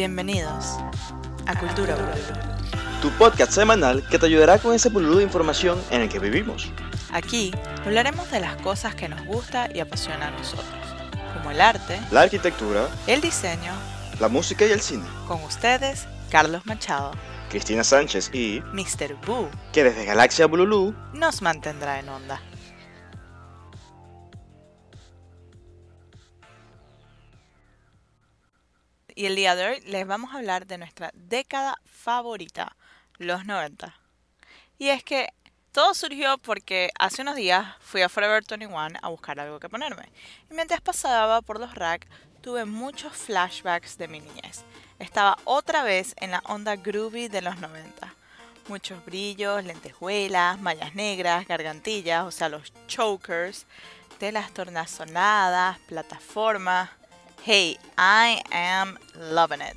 Bienvenidos a Cultura Bululú. Tu podcast semanal que te ayudará con ese bululú de información en el que vivimos. Aquí hablaremos de las cosas que nos gusta y apasiona a nosotros, como el arte, La arquitectura, el diseño. la música y el cine. Con ustedes, Carlos Machado, Cristina Sánchez y Mr. Boo, que desde Galaxia Bululú nos mantendrá en onda. Y el día de hoy les vamos a hablar de nuestra década favorita, los 90. Y es que todo surgió porque hace unos días fui a Forever 21 a buscar algo que ponerme. Y mientras pasaba por los racks, tuve muchos flashbacks de mi niñez. Estaba otra vez en la onda groovy de los 90. Muchos brillos, lentejuelas, mallas negras, gargantillas, o sea, los chokers, telas tornasonadas, plataformas. Hey, I am loving it.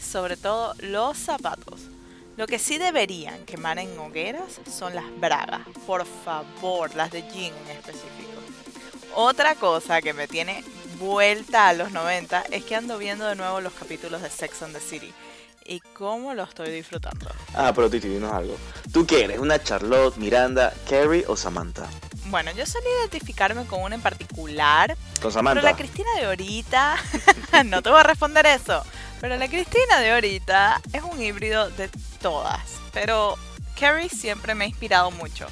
Sobre todo los zapatos. Lo que sí deberían quemar en hogueras son las bragas. Por favor, las de jean en específico. Otra cosa que me tiene vuelta a los 90 es que ando viendo de nuevo los capítulos de Sex and the City. Y cómo lo estoy disfrutando. Ah, pero Titi, dinos algo. ¿Tú qué eres? ¿Una Charlotte, Miranda, Carrie o Samantha? Bueno, yo solía identificarme con una en particular, Con Samantha. pero la Cristina de ahorita, no te voy a responder eso, pero la Cristina de ahorita es un híbrido de todas. Pero Carrie siempre me ha inspirado mucho.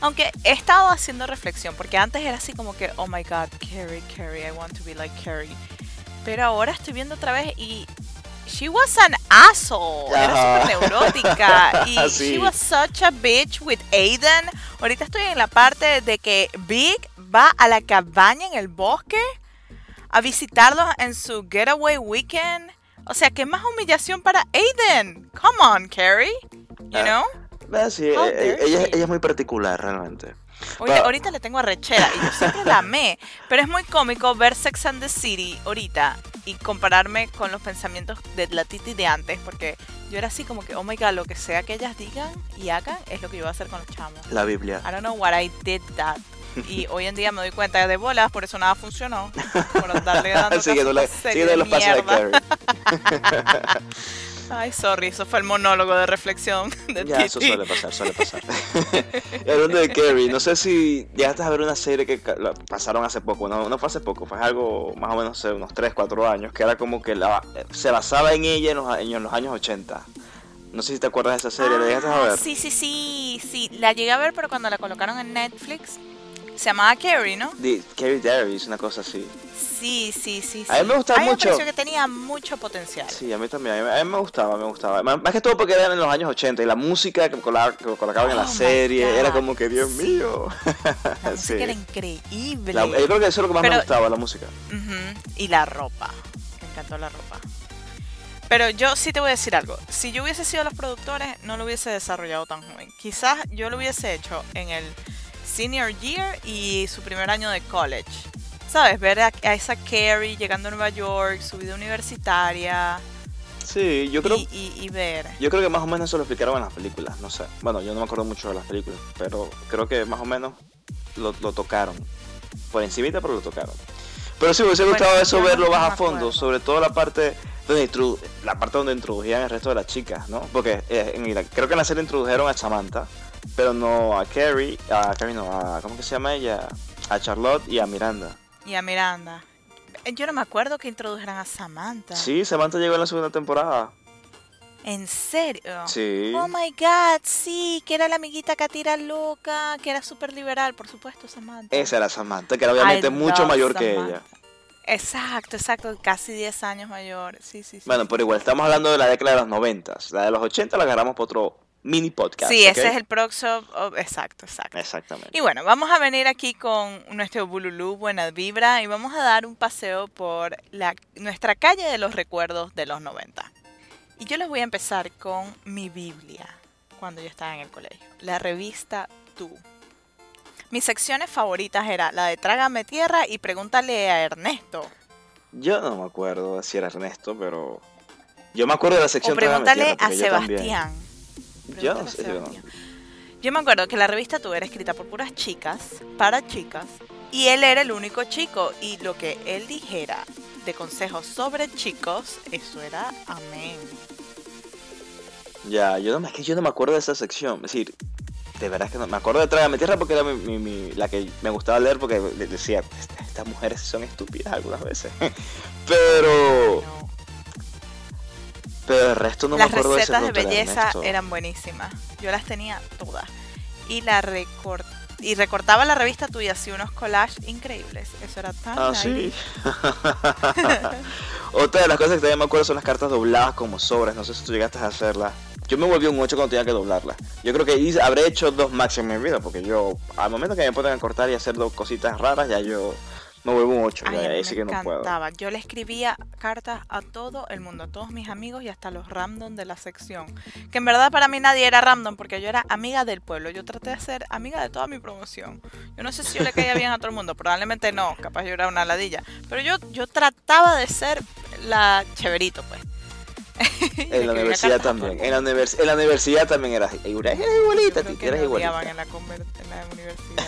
Aunque he estado haciendo reflexión, porque antes era así como que, oh my god, Carrie, Carrie, I want to be like Carrie. Pero ahora estoy viendo otra vez y she was an asshole. Era súper neurótica. Y Sí. she was such a bitch with Aiden. Ahorita estoy en la parte de que Big va a la cabaña en el bosque a visitarlos en su getaway weekend. O sea, ¿qué más humillación para Aiden? Come on, Carrie. You Ah. know? Ah, sí, eh, dare ella, she. ella es muy particular realmente. Oye, ahorita le tengo arrechera y yo siempre la amé. Pero es muy cómico ver Sex and the City ahorita y compararme con los pensamientos de la Titi de antes. Porque yo era así como que, oh my god, lo que sea que ellas digan y hagan es lo que yo voy a hacer con los chamos. La Biblia. I don't know what I did that. Y hoy en día me doy cuenta de bolas, por eso nada funcionó. Por darle dando Siguiendo, la, siguiendo los pasos de. Carrie. Ay, sorry, eso fue el monólogo de reflexión de Ya, eso suele pasar, suele pasar. hablando de Carrie, no sé si llegaste a ver una serie que pasaron hace poco, no, no fue hace poco, fue algo más o menos hace unos 3, 4 años, que era como que la, se basaba en ella en los, en los años 80. No sé si te acuerdas de esa serie, ¿la llegaste a Ah, ver? Sí, sí, sí, sí. La llegué a ver, pero cuando la colocaron en Netflix, se llamaba Carrie, ¿no? De Carrie Davis, una cosa así. Sí, sí, sí. A mí me gustaba A mí mucho. me pareció que tenía mucho potencial. Sí, a mí también, a mí, a mí me gustaba, me gustaba. Más, que todo porque eran en los años 80 y la música que, colocaban en Oh la my serie era como que, Dios sí. mío. La música Sí. era increíble. La- yo creo que eso es lo que más me gustaba, la música. Y la ropa. Me encantó la ropa. Pero yo sí te voy a decir algo. Si yo hubiese sido los productores, no lo hubiese desarrollado tan joven. Quizás yo lo hubiese hecho en el senior year y su primer año de college. ¿Sabes? Ver a, a esa Carrie llegando a Nueva York, su vida universitaria. Sí, yo creo... y, y- y ver. Yo creo que más o menos eso lo explicaron en las películas, no sé. Bueno, yo no me acuerdo mucho de las películas, pero creo que más o menos lo, lo tocaron. Por encimita, pero lo tocaron. Pero sí, me hubiese Bueno, gustado eso yo no- verlo no más a fondo, acuerdo. sobre todo la parte donde la parte donde introdujían el resto de las chicas, ¿no? Porque eh, en creo que en la serie introdujeron a Samantha, pero no a Carrie, a Carrie no, a ¿cómo que se llama ella? A Charlotte y a Miranda. Y a Miranda. Eh, Yo no me acuerdo que introdujeran a Samantha. Sí, Samantha llegó en la segunda temporada. ¿En serio? Sí. Oh my god, sí, que era la amiguita Katira loca, que era súper liberal, por supuesto, Samantha. Esa era Samantha, que era obviamente I mucho mayor que ella. Exacto, exacto, casi 10 años mayor. Sí, sí, sí. Bueno, pero igual estamos hablando de la década de los 90. La de los 80 la agarramos por otro mini podcast. Sí, ¿ok? ese es el próximo. oh, exacto, exacto. Exactamente. Y bueno, vamos a venir aquí con nuestro Bululú Buena Vibra y vamos a dar un paseo por la, nuestra calle de los recuerdos de los 90. Y yo les voy a empezar con mi Biblia cuando yo estaba en el colegio, la revista Tú. Mis secciones favoritas era la de Trágame Tierra y Pregúntale a Ernesto. Yo no me acuerdo si era Ernesto, pero. Yo me acuerdo de la O sección Trágame Pregúntale Tierra, a yo también. Yo a sé, yo no. Sebastián. Yo me acuerdo que la revista Tú era escrita por puras chicas, para chicas, y él era el único chico, y lo que él dijera de consejos sobre chicos, eso era amén. Ya, yo no, es que yo no me acuerdo de esa sección. Es decir, de verdad que no me acuerdo de Trágame Tierra porque era mi, mi- mi- la que me gustaba leer porque de- decía, "Est- estas mujeres son estúpidas algunas veces. Pero, No. Pero el resto no las me acuerdo de ese recetas de belleza eran buenísimas. Yo las tenía todas. Y la recor- y recortaba la revista tuya así unos collages increíbles. Eso era tan Ah, nice. sí. Otra de las cosas que también me acuerdo son las cartas dobladas como sobres. No sé si tú llegaste a hacerlas. Yo me volví un 8 cuando tenía que doblarlas. Yo creo que habré hecho dos máximos en mi vida. Porque yo, al momento que me a cortar y hacer dos cositas raras, ya yo me vuelvo un 8. Ay, ya, sí que no puedo. Yo le escribía cartas a todo el mundo, a todos mis amigos y hasta los random de la sección. Que en verdad para mí nadie era random porque yo era amiga del pueblo. Yo traté de ser amiga de toda mi promoción. Yo no sé si yo le caía bien a todo el mundo, probablemente no, capaz yo era una ladilla. Pero yo, yo trataba de ser la cheverito, pues. En la universidad también. En la, univers- en la universidad también eras, igualita, eras igualita. en la, en la universidad.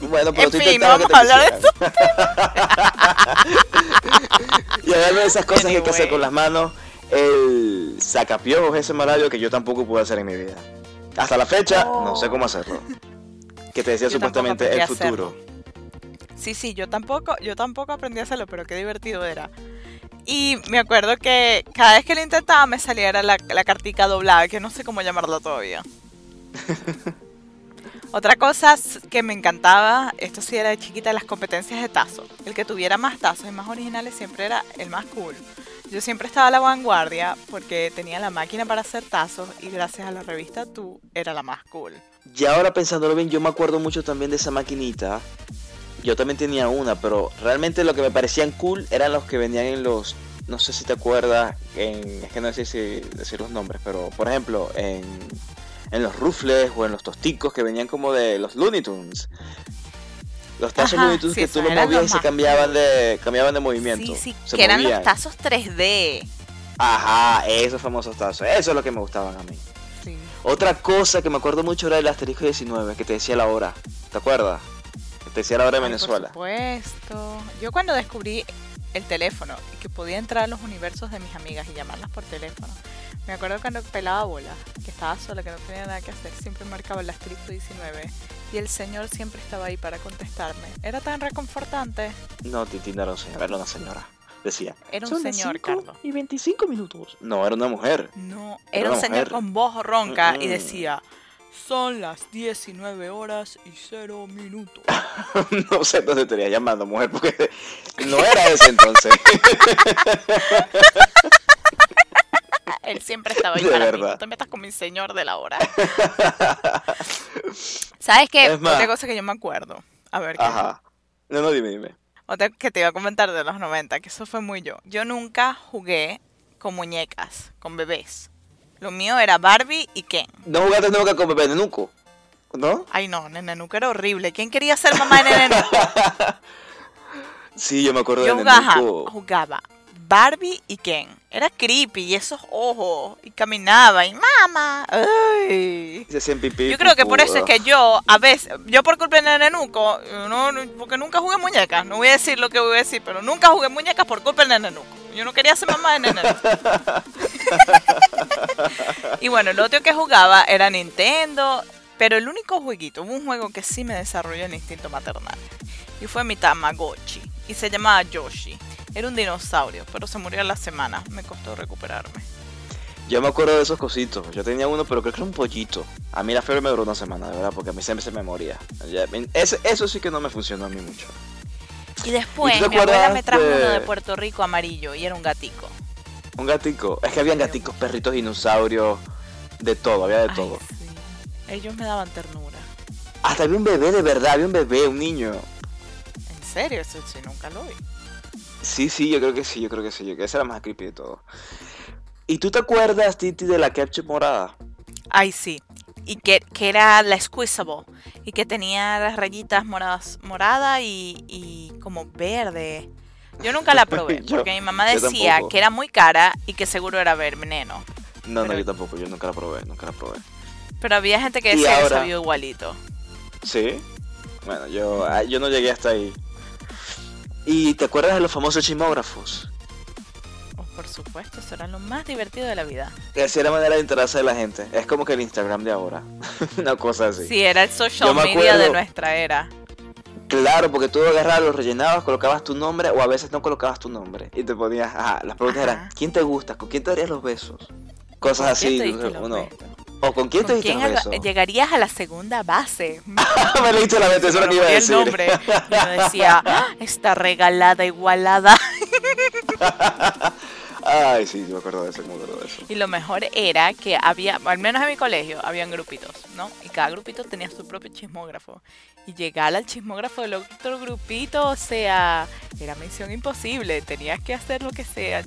Bueno, pero En tú fin, no intentabas que vamos a hablar te quisieran. y hablando de esas cosas que hay que hacer Anyway. con las manos, el sacapiojos ese maravilloso que yo tampoco pude hacer en mi vida. Hasta la fecha, no sé cómo hacerlo. Que te decía Yo supuestamente el hacerlo. futuro. Sí, sí, yo tampoco, yo tampoco aprendí a hacerlo, pero qué divertido era. Y me acuerdo que cada vez que lo intentaba me salía la, la cartica doblada, que no sé cómo llamarla todavía. Otra cosa que me encantaba, esto sí era de chiquita, las competencias de tazos. El que tuviera más tazos y más originales siempre era el más cool. Yo siempre estaba a la vanguardia porque tenía la máquina para hacer tazos y gracias a la revista Tú era la más cool. Y ahora pensándolo bien, yo me acuerdo mucho también de esa maquinita. Yo también tenía una, pero realmente lo que me parecían cool eran los que venían en los. No sé si te acuerdas, en, es que no sé si decir los nombres, pero por ejemplo, en, en los rufles o en los tosticos que venían como de los Looney Tunes. Los tazos Ajá, Looney Tunes sí, que tú los movías y se cambiaban de, cambiaban de movimiento. Sí, sí, se que eran los tazos 3D. Ajá, esos famosos tazos. Eso es lo que me gustaban a mí. Sí. Otra cosa que me acuerdo mucho era el asterisco 19, que te decía la hora. ¿Te acuerdas? Que te decía la hora de Ay, Venezuela. Por supuesto. Yo cuando descubrí el teléfono y que podía entrar a los universos de mis amigas y llamarlas por teléfono, me acuerdo cuando pelaba bola, que estaba sola, que no tenía nada que hacer, siempre marcaba el asterisco 19 y el señor siempre estaba ahí para contestarme. Era tan reconfortante. No, Titi no era un señor, era una señora. Decía. Era un "Son las señor, cinco Carlos. Y 25 minutos. No, era una mujer. No, Era era un una señor mujer. con voz ronca y decía, son las 19 horas y 0 minutos. no sé, entonces te estaría llamando mujer porque no era ese entonces. Él siempre estaba ahí De para mí. verdad. No te metas con mi señor de la hora. ¿Sabes qué? Más- Otra cosa que yo me acuerdo. A ver, ¿qué? Ajá. No, no, dime, dime. Otra que te iba a comentar de los 90, que eso fue muy yo. Yo nunca jugué con muñecas, con bebés. Lo mío era Barbie y Ken. ¿No jugaste nunca con Bebé Nenuco? ¿No? Ay, no, Nene Nuca era horrible. ¿Quién quería ser mamá de Nene Nuca? Sí, yo me acuerdo Yo de jugaba, Nenuco. jugaba Barbie y Ken. Era creepy y esos ojos. Y caminaba y mamá. Ay. Se hacían pipí. Yo creo que por eso es que yo, a veces, yo por culpa de Nene Nuco, no, porque nunca jugué muñecas, no voy a decir lo que voy a decir, pero nunca jugué muñecas por culpa de Nene Nuco. Yo no quería ser mamá de Nene Nuco. y bueno, lo otro que jugaba era Nintendo, pero el único jueguito, hubo un juego que sí me desarrolló el instinto maternal. Y fue mi Tamagotchi. Y se llamaba Yoshi. Era un dinosaurio, pero se murió a la semana. Me costó recuperarme. Yo me acuerdo de esos cositos. Yo tenía uno, pero creo que era un pollito. A mí la fiebre me duró una semana, de verdad, porque a mí siempre se me moría. Eso sí que no me funcionó a mí mucho. Y después ¿Y tú te mi abuela me trajo uno de- de Puerto Rico amarillo y era un gatico. Un gatico. Es que habían gaticos, perritos, dinosaurios, de todo, había de Ay, todo. sí. Ellos me daban ternura. Hasta había un bebé de verdad, había un bebé, un niño. En serio, eso sí, nunca lo vi. Sí, sí, yo creo que sí, yo creo que sí. Yo creo que esa era la más creepy de todo. ¿Y tú te acuerdas, Titi, de la ketchup morada? Ay, sí. Y que, que era la squeezable. Y que tenía las rayitas moradas, morada y, y como verde. Yo nunca la probé, Yo- porque mi mamá decía que era muy cara y que seguro era veneno. No, no, yo tampoco, yo nunca la probé, nunca la probé. Pero había gente que decía que ahora- sabía igualito. ¿Sí? Bueno, yo, ah, yo no llegué hasta ahí. ¿Y te acuerdas de los famosos chismógrafos? Oh, por supuesto, eso era lo más divertido de la vida. Esa era la manera de enterarse de la gente. Es como que el Instagram de ahora. Una cosa así. Sí, era el social me media de acuerdo- nuestra era. Claro, porque tú agarrabas, los rellenabas, colocabas tu nombre o a veces no colocabas tu nombre. Y te ponías, ajá, las preguntas Ajá. eran, ¿quién te gusta? ¿Con quién te darías los besos? Cosas ¿Quién así. uno-? O con quién te ¿Con diste quién llegarías a la segunda base? Me leíste la mente, eso es lo que iba a Ponía el decir. nombre y decía, "Ah, está regalada, igualada. Ay, sí, yo me acuerdo de eso, me acuerdo de eso. Y lo mejor era que había, al menos en mi colegio, habían grupitos, ¿no? Y cada grupito tenía su propio chismógrafo. Y llegar al chismógrafo del otro grupito, o sea, era misión imposible. Tenías que hacer lo que sea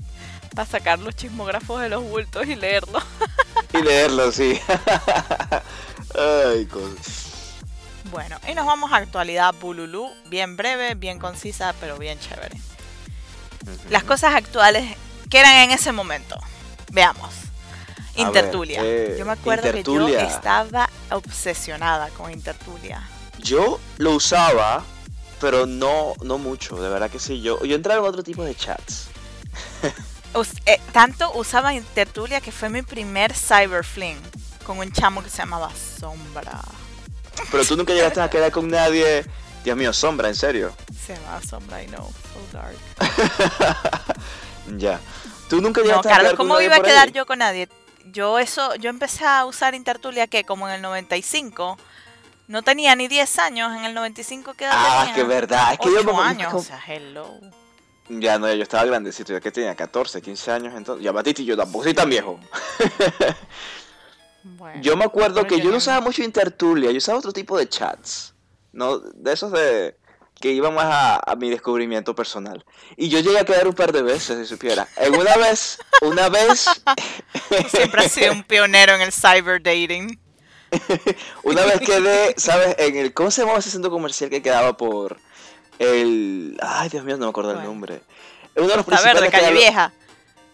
para sacar los chismógrafos de los bultos y leerlos. Y leerlo, sí. Ay, cosas. Bueno, y nos vamos a actualidad Bululú, bien breve, bien concisa, pero bien chévere. Las cosas actuales que eran en ese momento. Veamos. Intertulia. ver, eh, yo me acuerdo que yo estaba obsesionada con Intertulia. Yo lo usaba, pero no, no mucho, de verdad que sí. Yo, yo entraba en otro tipo de chats. Us- eh, tanto usaba Intertulia que fue mi primer cyberfling con un chamo que se llamaba Sombra. Pero tú nunca llegaste a quedar con nadie. Dios mío, sombra, en serio. Se llamaba Sombra, I know, so dark. Ya. Tú nunca No, llegaste a Carlos, quedar con ¿cómo nadie iba a quedar ahí? yo con nadie? Yo eso, yo empecé a usar Intertulia que como en el 95, no tenía ni 10 años, en el 95 ¿qué edad Ah, tenía? que verdad. Es que yo 8 me- años, como- o sea, hello. Ya no, yo estaba grandecito, yo que tenía 14, 15 años entonces. Ya Batiste y yo tampoco soy tan viejo. Bueno, Yo me acuerdo que yo no usaba mucho Intertulia, yo usaba otro tipo de chats. No, de esos de que iban más a, a mi descubrimiento personal. Y yo llegué a quedar un par de veces, si supiera. En una vez, una vez, Tú siempre has sido un pionero en el cyber dating. una vez quedé, ¿sabes? En el, ¿cómo se llamaba ese centro comercial que quedaba por el, ay Dios mío, no me acuerdo el nombre. Uno de los Costa Verde, Calle Vieja.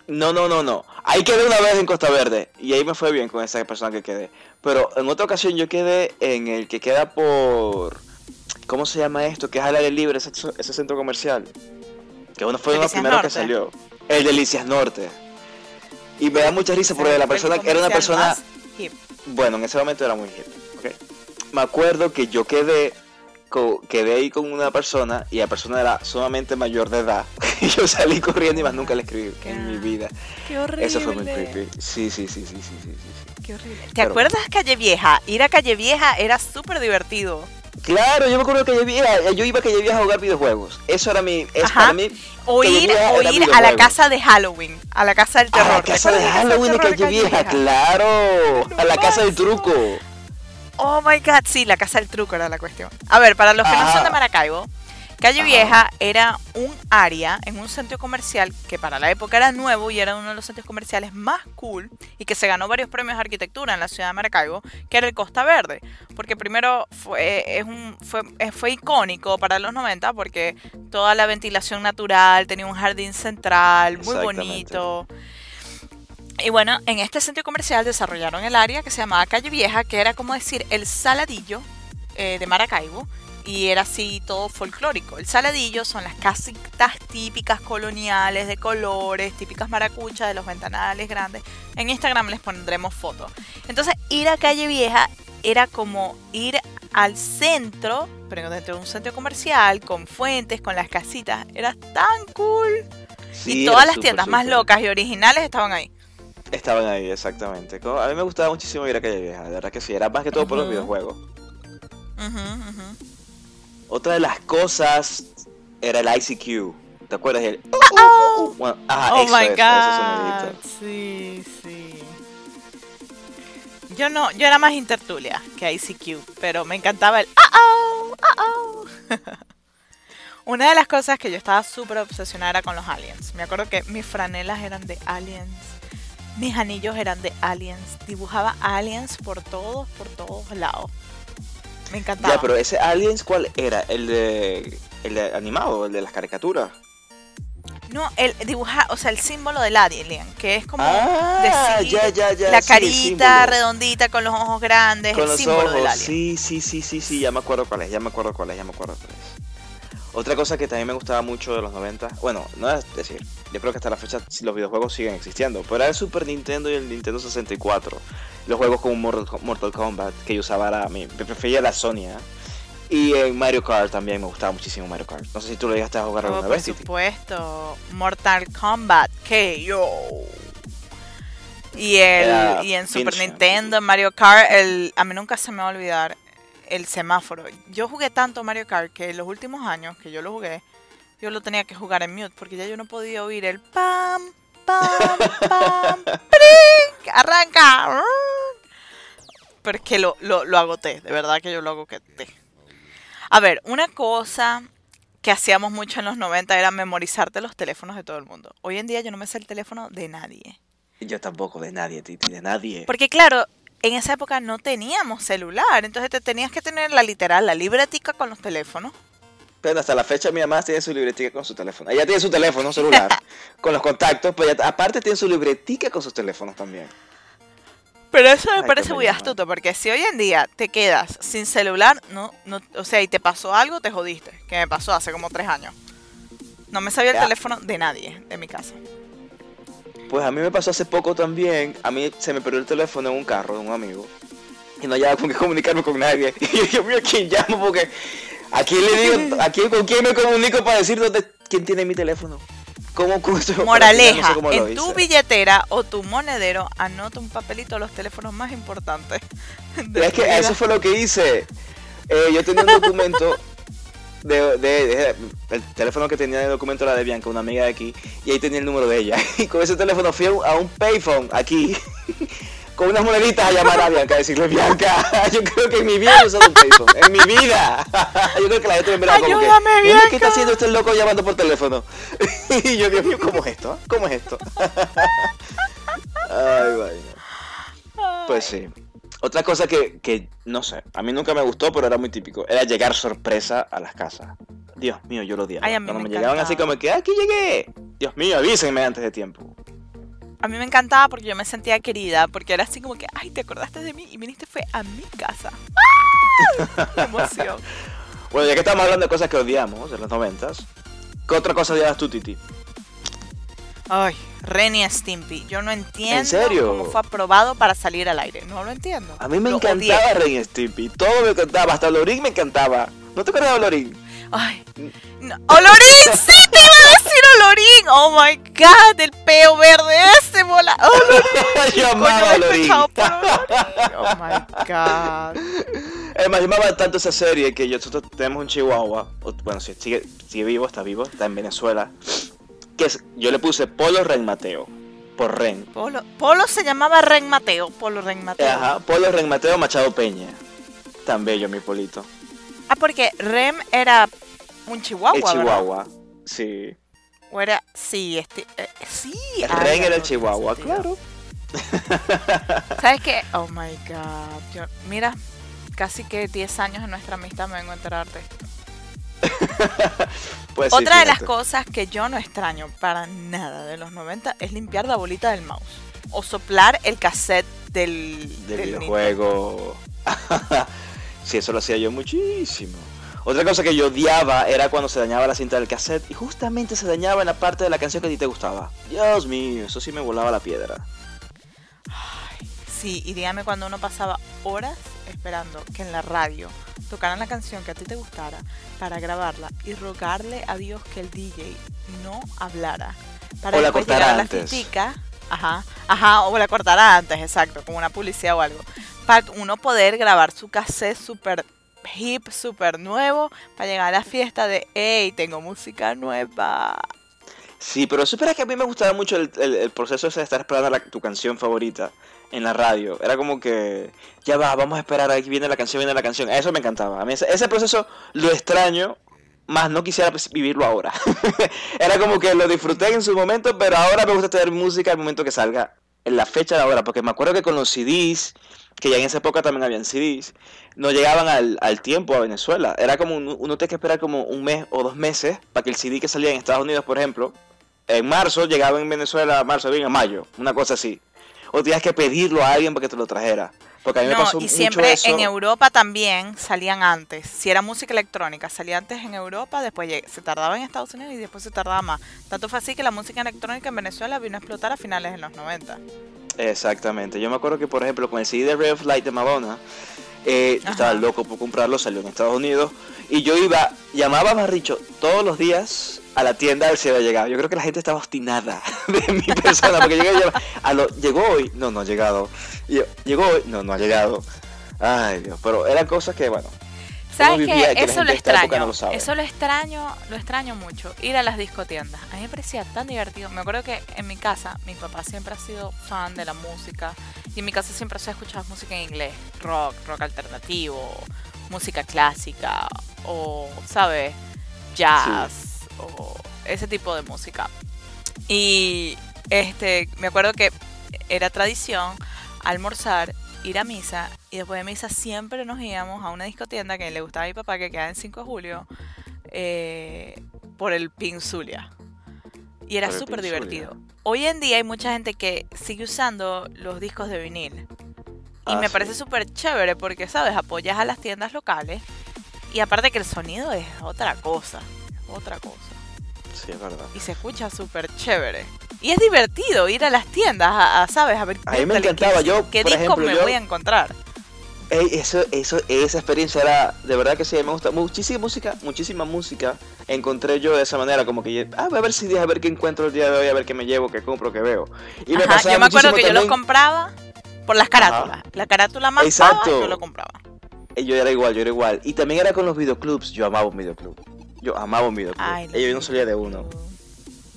No, no, no, no. Ahí quedé una vez en Costa Verde y ahí me fue bien con esa persona que quedé. Pero en otra ocasión yo quedé en el que queda por... ¿Cómo se llama esto? Que es al aire libre, ese, ese centro comercial. Que uno fue uno de los primeros que salió. El Delicias Norte. Y me da mucha risa porque la persona era una persona... Bueno, en ese momento era muy hip. Me acuerdo que yo quedé, co- quedé ahí con una persona y la persona era sumamente mayor de edad. y yo salí corriendo y más nunca le escribí en mi vida. Qué horrible. Eso fue muy creepy. Sí, sí, sí, sí, sí, sí, sí. Qué horrible. ¿Te Pero- acuerdas Calle Vieja? Ir a Calle Vieja era súper divertido. Claro, yo me acuerdo que yo, vieja, yo iba a que yo a jugar videojuegos. Eso era mi, es para mí. O Calle ir, Vieja o era ir a la casa de Halloween, a la casa del terror. A la casa de ¿Recuerdas la Halloween de Calle Vieja, claro. A la casa del truco. Oh my god, sí, la casa del truco era la cuestión. A ver, para los que no son de Maracaibo, Calle Ajá. Vieja era un área en un centro comercial que para la época era nuevo y era uno de los centros comerciales más cool y que se ganó varios premios de arquitectura en la ciudad de Maracaibo, que era el Costa Verde. Porque primero fue, es un, fue, fue icónico para los 90 porque toda la ventilación natural, tenía un jardín central muy bonito. Y bueno, en este centro comercial desarrollaron el área que se llamaba Calle Vieja, que era como decir el saladillo eh, de Maracaibo. Y era así todo folclórico. El saladillo son las casitas típicas coloniales de colores, típicas maracuchas de los ventanales grandes. En Instagram les pondremos fotos. Entonces, ir a Calle Vieja era como ir al centro, pero dentro de un centro comercial, con fuentes, con las casitas. Era tan cool. Sí, y todas las tiendas más locas y originales estaban ahí. Estaban ahí, exactamente. A mí me gustaba muchísimo ir a Calle Vieja, de verdad que sí. Era más que todo por los videojuegos. Otra de las cosas era el ICQ. ¿Te acuerdas? El... Bueno, ajá, oh eso, my eso, ese god. Sí, sí. Yo no, yo era más intertulia que ICQ, pero me encantaba el "Uh-oh, uh-oh". Una de las cosas que yo estaba súper obsesionada era con los aliens. Me acuerdo que mis franelas eran de aliens, mis anillos eran de aliens, dibujaba aliens por todos, por todos lados. Me encantaba. Ya, pero ese Aliens, ¿cuál era? ¿El de, el de animado? ¿El de las caricaturas? No, el dibujar, o sea, el símbolo del alien, que es como ah, decir ya, ya, ya. la sí, carita redondita con los ojos grandes, Con el los símbolo ojos. del alien. Sí, sí, sí, sí, sí, ya me acuerdo cuál es, ya me acuerdo cuál es, ya me acuerdo cuál es. Otra cosa que también me gustaba mucho de los 90, bueno, no es decir, yo creo que hasta la fecha los videojuegos siguen existiendo, pero era el Super Nintendo y el Nintendo 64. Los juegos como Mortal, Kombat, que yo usaba era, me prefería la Sony, ¿eh? Y en Mario Kart también me gustaba muchísimo Mario Kart. No sé si tú lo llegaste a jugar alguna oh, vez. Por supuesto, Mortal Kombat, que yo. Y, el, y en Super Nintendo, en Mario Kart, el, a mí nunca se me va a olvidar el semáforo. Yo jugué tanto Mario Kart que en los últimos años que yo lo jugué, yo lo tenía que jugar en mute porque ya yo no podía oír el pam, pam, pam, ¡pring! arranca. Pero es que lo, lo, lo agoté, de verdad que yo lo agoté. A ver, una cosa que hacíamos mucho en los 90 era memorizarte los teléfonos de todo el mundo. Hoy en día yo no me sé el teléfono de nadie. Yo tampoco, de nadie, Titi, de nadie. Porque claro, en esa época no teníamos celular, entonces te tenías que tener la literal, la libretica con los teléfonos. Pero hasta la fecha mi mamá tiene su libretica con su teléfono. Ella tiene su teléfono celular con los contactos, pero aparte tiene su libretica con sus teléfonos también. Pero eso me parece muy astuto, porque si hoy en día te quedas sin celular, no, no, o sea, y te pasó algo, te jodiste. Que me pasó hace como tres años. No me sabía el teléfono de nadie de mi casa. Pues a mí me pasó hace poco también. A mí se me perdió el teléfono en un carro de un amigo. Y no había con qué comunicarme con nadie. Y yo, mío, ¿quién llamo? Porque ¿a quién le digo, a quién, con quién me comunico para decir dónde, quién tiene mi teléfono? ¿Cómo, Moraleja, en tu billetera o tu monedero anota un papelito de los teléfonos más importantes. Es que eso fue lo que hice. Eh, yo tenía un documento de, el teléfono que tenía de documento era de Bianca, una amiga de aquí, y ahí tenía el número de ella. Y con ese teléfono fui a un payphone aquí, con unas moneditas a llamar a Bianca, a decirle, Bianca, yo creo que en mi vida he usado un payphone, en mi vida. yo creo que la gente me miraba como que, ¿qué está haciendo este loco llamando por teléfono? y yo, Dios mío, ¿cómo es esto? ¿Cómo es esto? Ay, vaina. Pues sí. Otra cosa que, que, no sé, a mí nunca me gustó, pero era muy típico, era llegar sorpresa a las casas. Dios mío, yo lo odiaba. Cuando me, llegaban así como que, aquí llegué. Dios mío, avísenme antes de tiempo. A mí me encantaba porque yo me sentía querida, porque era así como que, ay, te acordaste de mí y viniste fue a mi casa. ¡Ah! ¡Qué emoción! bueno, ya que estamos hablando de cosas que odiamos en los noventas, ¿qué otra cosa odiabas tú, Titi? Ay, Ren y Stimpy. Yo no entiendo cómo fue aprobado para salir al aire. No lo entiendo. A mí me encantaba Ren y Stimpy. Todo me encantaba. Hasta Lorin me encantaba. ¿No te acuerdas de Lorin? Ay. No. ¡Olorín! ¡Sí! ¡Te iba a decir Olorín! ¡Oh my god! El peo verde ese bola. ¡Olorín! Yo amaba Olorín. Oh my god. Además, llamaba tanto esa serie que nosotros tenemos un chihuahua. Bueno, si sigue, sigue vivo, está vivo, está en Venezuela yo le puse Polo Ren Mateo. Por Ren. Polo, Polo se llamaba Ren Mateo. Polo Ren Mateo. Ajá, Polo Ren Mateo Machado Peña. Tan bello, mi polito. Ah, porque Rem era un chihuahua. El chihuahua, sí. O era. Sí, este. Eh, sí. Ren era el chihuahua, claro. ¿Sabes qué? Oh my god. mira, casi que 10 años en nuestra amistad me vengo a enterarte. Pues Otra de las cosas que yo no extraño para nada de los 90 es limpiar la bolita del mouse. O soplar el cassette del, videojuego. sí, eso lo hacía yo muchísimo. Otra cosa que yo odiaba era cuando se dañaba la cinta del cassette y justamente se dañaba en la parte de la canción que a ti te gustaba. Dios mío, eso sí me volaba la piedra. sí, y dígame cuando uno pasaba horas esperando que en la radio tocaran la canción que a ti te gustara para grabarla y rogarle a Dios que el DJ no hablara. Para o la cortara antes. La ajá, ajá, o la cortara antes, exacto, como una publicidad o algo. Para uno poder grabar su cassette súper hip, súper nuevo, para llegar a la fiesta de, hey, tengo música nueva. Sí, pero supera que a mí me gustaba mucho el, el, proceso de estar esperando tu canción favorita en la radio. Era como que, ya va, vamos a esperar, aquí viene la canción, viene la canción. Eso me encantaba. A mí ese, proceso lo extraño, más no quisiera pues, vivirlo ahora. Era como que lo disfruté en su momento, pero ahora me gusta tener música al momento que salga, en la fecha de ahora, porque me acuerdo que con los CDs, que ya en esa época también habían CDs, no llegaban al, tiempo a Venezuela. Era como uno tenía que esperar como un mes o dos meses para que el CD que salía en Estados Unidos, por ejemplo, en marzo llegaba en Venezuela, marzo, bien, en mayo, una cosa así o tenías que pedirlo a alguien para que te lo trajera. Porque a mí me No, pasó y mucho siempre eso. en Europa también salían antes. Si era música electrónica, salía antes en Europa, después se tardaba en Estados Unidos y después se tardaba más. Tanto fue así que la música electrónica en Venezuela vino a explotar a finales de los 90. Exactamente. Yo me acuerdo que, por ejemplo, con el CD de Ray of Light de Madonna, eh, yo estaba loco por comprarlo, salió en Estados Unidos, y yo iba, llamaba a Barricho todos los días a la tienda a ver si había llegado. Yo creo que la gente estaba obstinada de mi persona, porque llegué "A lo- llegó hoy, no, no ha llegado. Y yo, llegó hoy, no, no ha llegado. Ay, Dios, pero eran cosas que, bueno, ¿Sabes qué? que Eso lo extraño. no lo sabe. Eso lo extraño, lo extraño mucho. Ir a las discotiendas. A mí me parecía tan divertido. Me acuerdo que en mi casa, mi papá siempre ha sido fan de la música. Y en mi casa siempre se ha escuchado música en inglés. Rock, rock alternativo, música clásica. O, ¿sabes? Jazz. O ese tipo de música. Y este, me acuerdo que era tradición almorzar, ir a misa y después de misa siempre nos íbamos a una discotienda que le gustaba a mi papá que queda en 5 de julio eh, por el Pin Zulia. Y era súper divertido. Hoy en día hay mucha gente que sigue usando los discos de vinil. Y Ah, me sí. parece súper chévere porque, ¿sabes? Apoyas a las tiendas locales. Y aparte que el sonido es otra cosa. Otra cosa sí, es verdad. y se escucha súper chévere. Y es divertido ir a las tiendas, a, a, ¿sabes? A ver A mí me encantaba, qué, yo, qué por disco ejemplo, me yo- voy a encontrar. Ey, eso, eso, esa experiencia era, de verdad que sí, me gusta muchísima música, muchísima música. Encontré yo de esa manera, como que, ah, voy a ver si a ver qué encuentro el día de hoy, a ver qué me llevo, qué compro, qué veo. Y me pasaba yo me acuerdo que yo los también- compraba por las carátulas. La carátula más Exacto. pava, yo lo compraba. Eh, Yo era igual, yo era igual. Y también era con los videoclubs, yo amaba un videoclub. Yo amaba un videoclub. Ay, yo no salía de uno.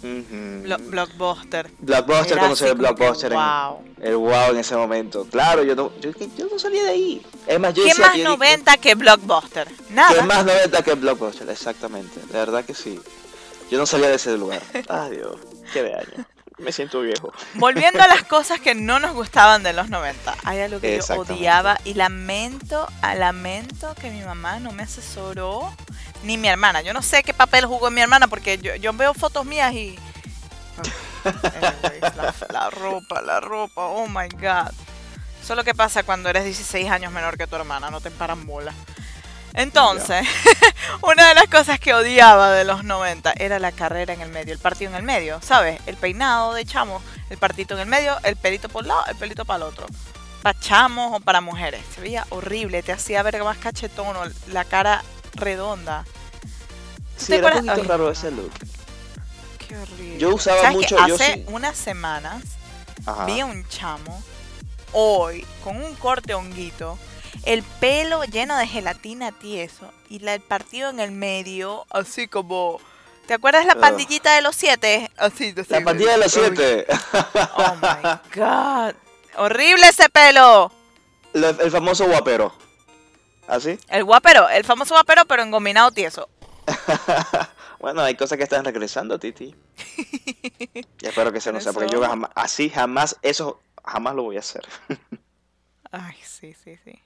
Videoclubs. Ujú. Blo- Blockbuster. Blockbuster, como que, Blockbuster, en- wow. el wow en ese momento. Claro, yo no, yo, yo no salía de ahí. Es más, yo ¿Qué decía más que yo dije- 90 que Blockbuster? Nada. Que más 90 que Blockbuster, exactamente. De verdad que sí. Yo no salía de ese lugar. Ay, Dios. Qué de año. Me siento viejo. Volviendo a las cosas que no nos gustaban de los 90, hay algo que yo odiaba y lamento, lamento que mi mamá no me asesoró, ni mi hermana. Yo no sé qué papel jugó mi hermana porque yo, veo fotos mías y... La ropa, la ropa, oh my god. Eso es lo que pasa cuando eres 16 años menor que tu hermana, no te paran bola. Entonces, una de las cosas que odiaba de los 90 era la carrera en el medio, el partido en el medio, ¿sabes? El peinado de chamo, el partito en el medio, el pelito por un lado, el pelito para el otro. Para chamos o para mujeres. Se veía horrible, te hacía ver más cachetón, o la cara redonda. Sí, era un poquito raro ese look. Qué horrible. Yo usaba ¿Sabes mucho- yo Hace sí- unas semanas Ajá. vi a un chamo hoy con un corte honguito, el pelo lleno de gelatina tieso y la, el partido en el medio, así como. ¿Te acuerdas la Ugh. pandillita de los siete? Así, así, La pandilla de los siete. Oh my god. Horrible ese pelo. El famoso guapero. ¿Así? El guapero, el famoso guapero, pero engominado tieso. bueno, hay cosas que están regresando, Titi. y espero que se no sea, porque yo jamás, así jamás, eso jamás lo voy a hacer. Ay, sí, sí, sí.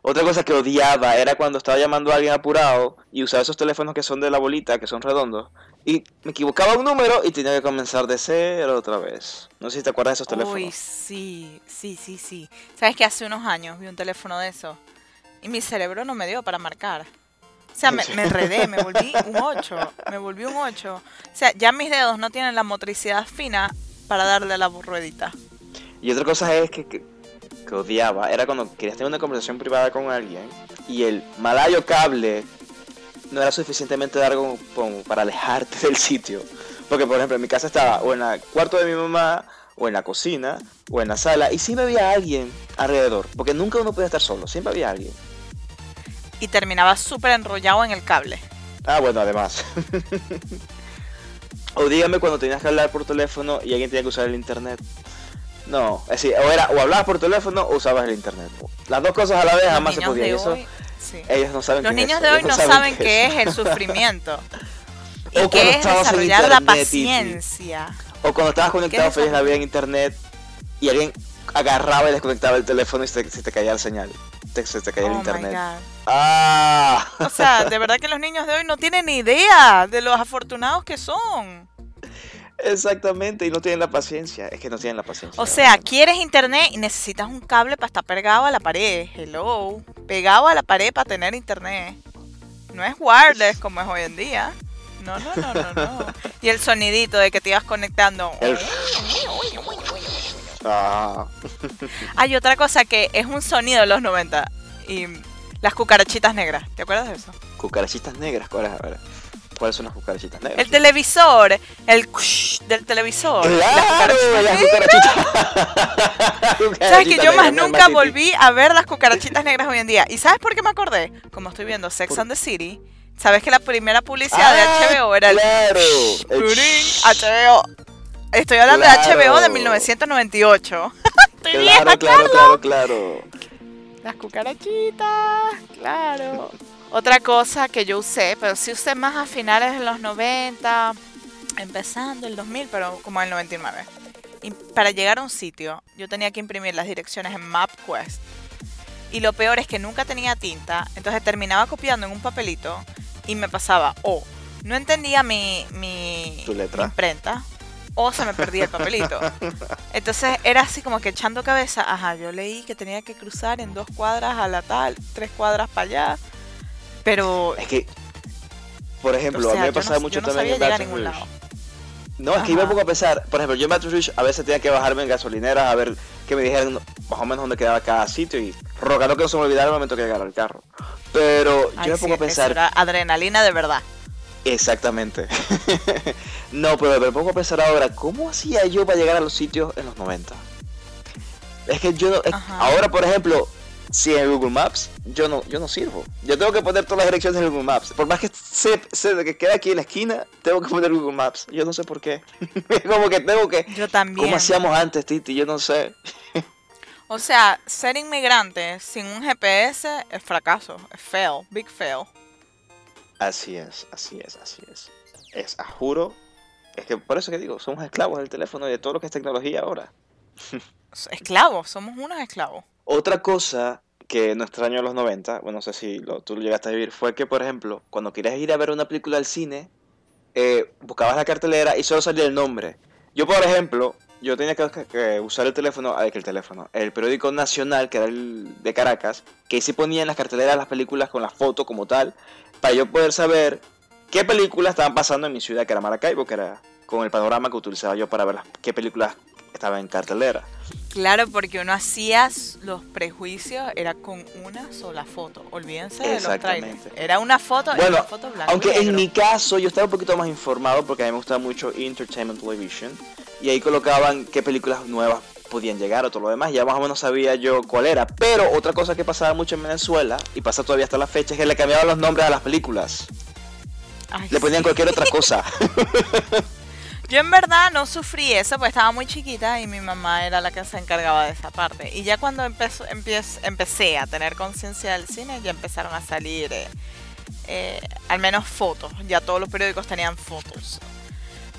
Otra cosa que odiaba era cuando estaba llamando a alguien apurado y usaba esos teléfonos que son de la bolita, que son redondos, y me equivocaba un número y tenía que comenzar de cero otra vez. No sé si te acuerdas de esos teléfonos. Uy, sí, sí, sí, sí. ¿Sabes que hace unos años vi un teléfono de eso? Y mi cerebro no me dio para marcar. O sea, me, me enredé, me volví un 8. Me volví un 8. O sea, ya mis dedos no tienen la motricidad fina para darle la ruedita. Y otra cosa es que, que, que odiaba, era cuando querías tener una conversación privada con alguien y el malayo cable no era suficientemente largo como para alejarte del sitio. Porque, por ejemplo, en mi casa estaba o en el cuarto de mi mamá, o en la cocina, o en la sala, y siempre había alguien alrededor, porque nunca uno podía estar solo, siempre había alguien. Y terminaba súper enrollado en el cable. Ah, bueno, además. o dígame cuando tenías que hablar por teléfono y alguien tenía que usar el internet. No, es decir, o, era, o hablabas por teléfono o usabas el internet. Las dos cosas a la vez Los jamás se niños podía. y de eso, hoy, sí. ellos no saben Los qué es niños eso, de hoy ellos no saben qué es el sufrimiento. Y O cuando qué es desarrollar la paciencia. O cuando estabas conectado es feliz la vida en internet y alguien agarraba y desconectaba el teléfono y se, se te caía la señal. Te- se te caía Oh el internet. ¡Ah! O sea, de verdad que los niños de hoy no tienen ni idea de los afortunados que son. Exactamente, y no tienen la paciencia. Es que no tienen la paciencia. O sea, quieres internet y necesitas un cable para estar pegado a la pared. Hello. Pegado a la pared para tener internet. No es wireless como es hoy en día. No, no, no, no, no. Y el sonidito de que te ibas conectando. El- Ah, Hay otra cosa que es un sonido de los 90. Y las cucarachitas negras. ¿Te acuerdas de eso? cucarachitas negras, ¿cuáles? ¿cuáles son las cucarachitas negras? El televisor. El del televisor. las cucarachitas Las negras. cucarachitas. ¿Sabes que yo más nunca volví a ver las cucarachitas negras hoy en día? ¿Y sabes por qué me acordé? Como estoy viendo Sex ¿Por? and the City, ¿sabes que la primera publicidad Ah, de HBO era el Claro. el HBO? Estoy hablando de HBO de Claro. 1998. Estoy Claro, vieja, claro, claro, claro. Las cucarachitas, claro. Otra cosa que yo usé, pero sí usé más a finales de los 90, empezando el 2000, pero como el 99. Y para llegar a un sitio, yo tenía que imprimir las direcciones en MapQuest. Y lo peor es que nunca tenía tinta, entonces terminaba copiando en un papelito y me pasaba o no entendía mi, mi, Tu letra. mi imprenta o se me perdía el papelito. Entonces era así como que echando cabeza, ajá, yo leí que tenía que cruzar en dos cuadras a la tal, tres cuadras para allá, pero... Es que, por ejemplo, o a sea, mí me pasaba no, mucho no también en a Baton Rouge. lado. No, es que yo me Ajá. pongo a pensar, por ejemplo, yo en Baton Rouge a veces tenía que bajarme en gasolineras a ver que me dijeran más o menos dónde quedaba cada sitio y rogando que no se me olvidara el momento que llegara al carro. Pero yo me sí, pongo a eso pensar, era adrenalina de verdad. Exactamente. no, pero me pongo a pensar ahora, ¿cómo hacía yo para llegar a los sitios en los 90? Es que yo no, es- ahora por ejemplo, si en Google Maps, yo no, yo no sirvo. Yo tengo que poner todas las direcciones en Google Maps. Por más que sé, que queda aquí en la esquina, tengo que poner Google Maps. Yo no sé por qué. Como que tengo que... Yo también. ¿Cómo hacíamos antes, Titi? Yo no sé. O sea, ser inmigrante sin un GPS es fracaso, es fail, big fail. Así es, así es, así es. Es, a juro, es que por eso que digo, somos esclavos del teléfono y de todo lo que es tecnología ahora. Esclavos, somos unos esclavos. Otra cosa que no extraño en los 90, bueno, no sé si lo, tú lo llegaste a vivir, fue que, por ejemplo, cuando querías ir a ver una película al cine, eh, buscabas la cartelera y solo salía el nombre. Yo, por ejemplo, yo tenía que, que usar el teléfono, ay, que el teléfono, el periódico nacional, que era el de Caracas, que sí ponía en las carteleras las películas con la foto como tal, para yo poder saber qué películas estaban pasando en mi ciudad, que era Maracaibo, que era con el panorama que utilizaba yo para ver las- qué películas estaban en cartelera. Claro, porque uno hacía los prejuicios, era con una sola foto. Olvídense de los trailers. Era una foto, era Bueno, una foto blanca. Aunque en mi caso yo estaba un poquito más informado porque a mí me gusta mucho Entertainment Television y ahí colocaban qué películas nuevas podían llegar o todo lo demás, ya más o menos sabía yo cuál era. Pero otra cosa que pasaba mucho en Venezuela y pasa todavía hasta la fecha es que le cambiaban los nombres a las películas, Ay, le ponían sí. cualquier otra cosa. Yo en verdad no sufrí eso, pues estaba muy chiquita y mi mamá era la que se encargaba de esa parte. Y ya cuando empezó, empiez- empecé a tener conciencia del cine, ya empezaron a salir eh, eh, al menos fotos. Ya todos los periódicos tenían fotos.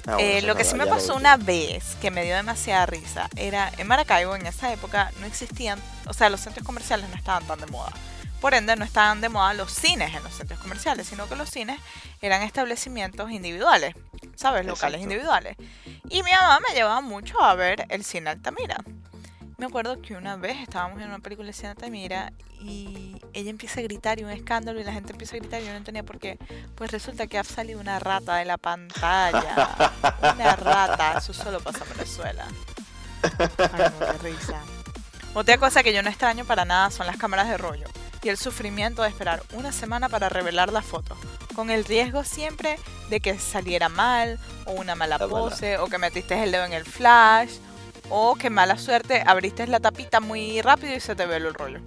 Ah, Eh, lo que sí me pasó una vez que me dio demasiada risa era en Maracaibo en esa época no existían, o sea, los centros comerciales no estaban tan de moda. Por ende, no estaban de moda los cines en los centros comerciales, sino que los cines eran establecimientos individuales, ¿sabes? Locales Exacto. individuales. Y mi mamá me llevaba mucho a ver el cine Altamira. Me acuerdo que una vez estábamos en una película de cine Altamira y ella empieza a gritar y un escándalo y la gente empieza a gritar y yo no entendía por qué. Pues resulta que ha salido una rata de la pantalla. Una rata. Eso solo pasa en Venezuela. Ay, no, qué risa. Otra cosa que yo no extraño para nada son las cámaras de rollo y el sufrimiento de esperar una semana para revelar la foto, con el riesgo siempre de que saliera mal, o una mala pose, o que metiste el dedo en el flash, o que mala suerte abriste la tapita muy rápido y se te veló el rollo.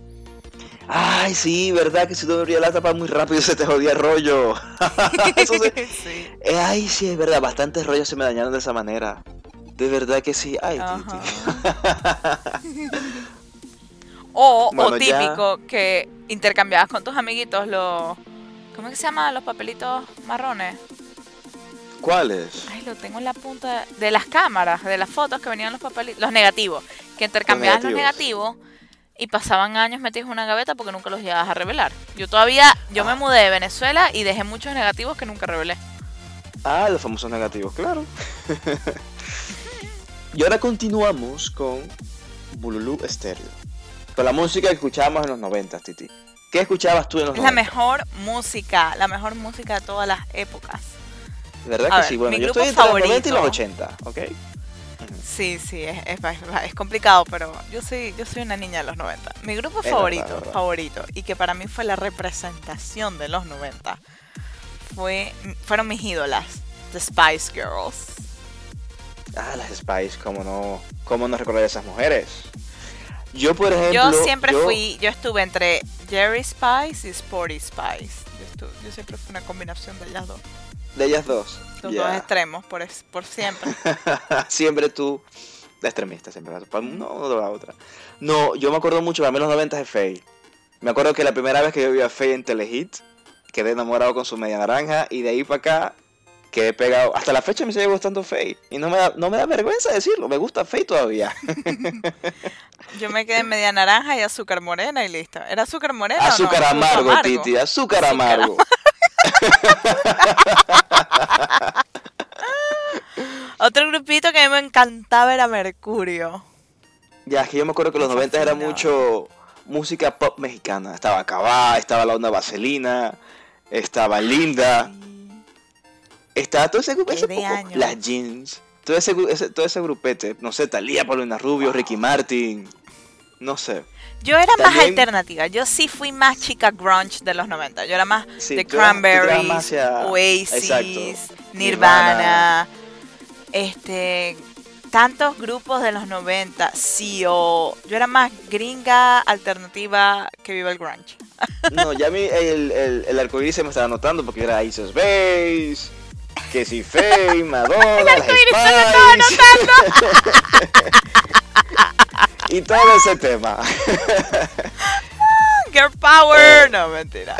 Ay, sí, verdad que si tú abrías la tapa muy rápido se te jodía el rollo. Eso sí. Sí. Eh, ay, sí, es verdad, bastantes rollos se me dañaron de esa manera. De verdad que sí. Ay. O, Bueno, o ya- típico que intercambiabas con tus amiguitos los... ¿Cómo es que se llaman los papelitos marrones? ¿Cuáles? Ay, lo tengo en la punta de las cámaras, de las fotos que venían los papelitos, los negativos, que intercambiabas los negativos. negativos y pasaban años metidos en una gaveta porque nunca los llevabas a revelar. Yo todavía, yo me Ah. mudé de Venezuela y dejé muchos negativos que nunca revelé. Ah, los famosos negativos, claro. y ahora continuamos con Bululu Stereo. Con la música que escuchábamos en los 90, Titi. ¿Qué escuchabas tú en los Es la mejor música, la mejor música de todas las épocas. ¿Verdad A que ver, sí? Bueno, yo estoy entre los 90 y los favorito. 80, ¿ok? Sí, sí, es, es- es complicado, pero yo soy, yo soy una niña de los 90. Mi grupo Es favorito, verdad. favorito, y que para mí fue la representación de los 90, fue, fueron mis ídolas, The Spice Girls. Ah, las Spice, cómo no, cómo no recordar a esas mujeres. Yo, por ejemplo. Yo siempre yo- fui, yo estuve entre Jerry Spice y Sporty Spice. Yo, estuve- yo siempre fui una combinación de ellas dos. De ellas dos. Los dos extremos, por, es- por siempre. siempre tú, de extremista, siempre. vas para una o la otra. No, yo me acuerdo mucho, para mí los 90 de Faye. Me acuerdo que la primera vez que yo vi a Faye en Telehit, quedé enamorado con su media naranja y de ahí para acá quedé pegado. Hasta la fecha me sigue gustando Faye. Y no me da, no me da vergüenza decirlo, me gusta Faye todavía. Yo me quedé en media naranja y azúcar morena y listo. ¿Era azúcar morena? o no? azúcar Fruto amargo, amargo. Titi, azúcar amargo. Otro grupito que a mí me encantaba era Mercurio. Ya, es que yo me acuerdo que los Me 90 era mucho música pop mexicana. Estaba Cabá, estaba la onda Vaselina, estaba Linda, estaba todo ese grupo, ese poco- las jeans, todo ese, ese- todo ese grupete, no sé, Talía, Paulina Rubio, Ricky Martin, no sé. Yo era más alternativa. Yo sí fui más chica grunge de los 90. Yo era más Sí, de Cranberries, hacia- Oasis, exacto. Nirvana, este, tantos grupos de los 90. CEO. Yo era más gringa alternativa que viva el grunge. No, ya a mí el, el, el arcoíris se me estaba notando porque era Ace of Base, que si Faye, Madonna, las Spice. y todo ese tema. Girl Power. No, mentira.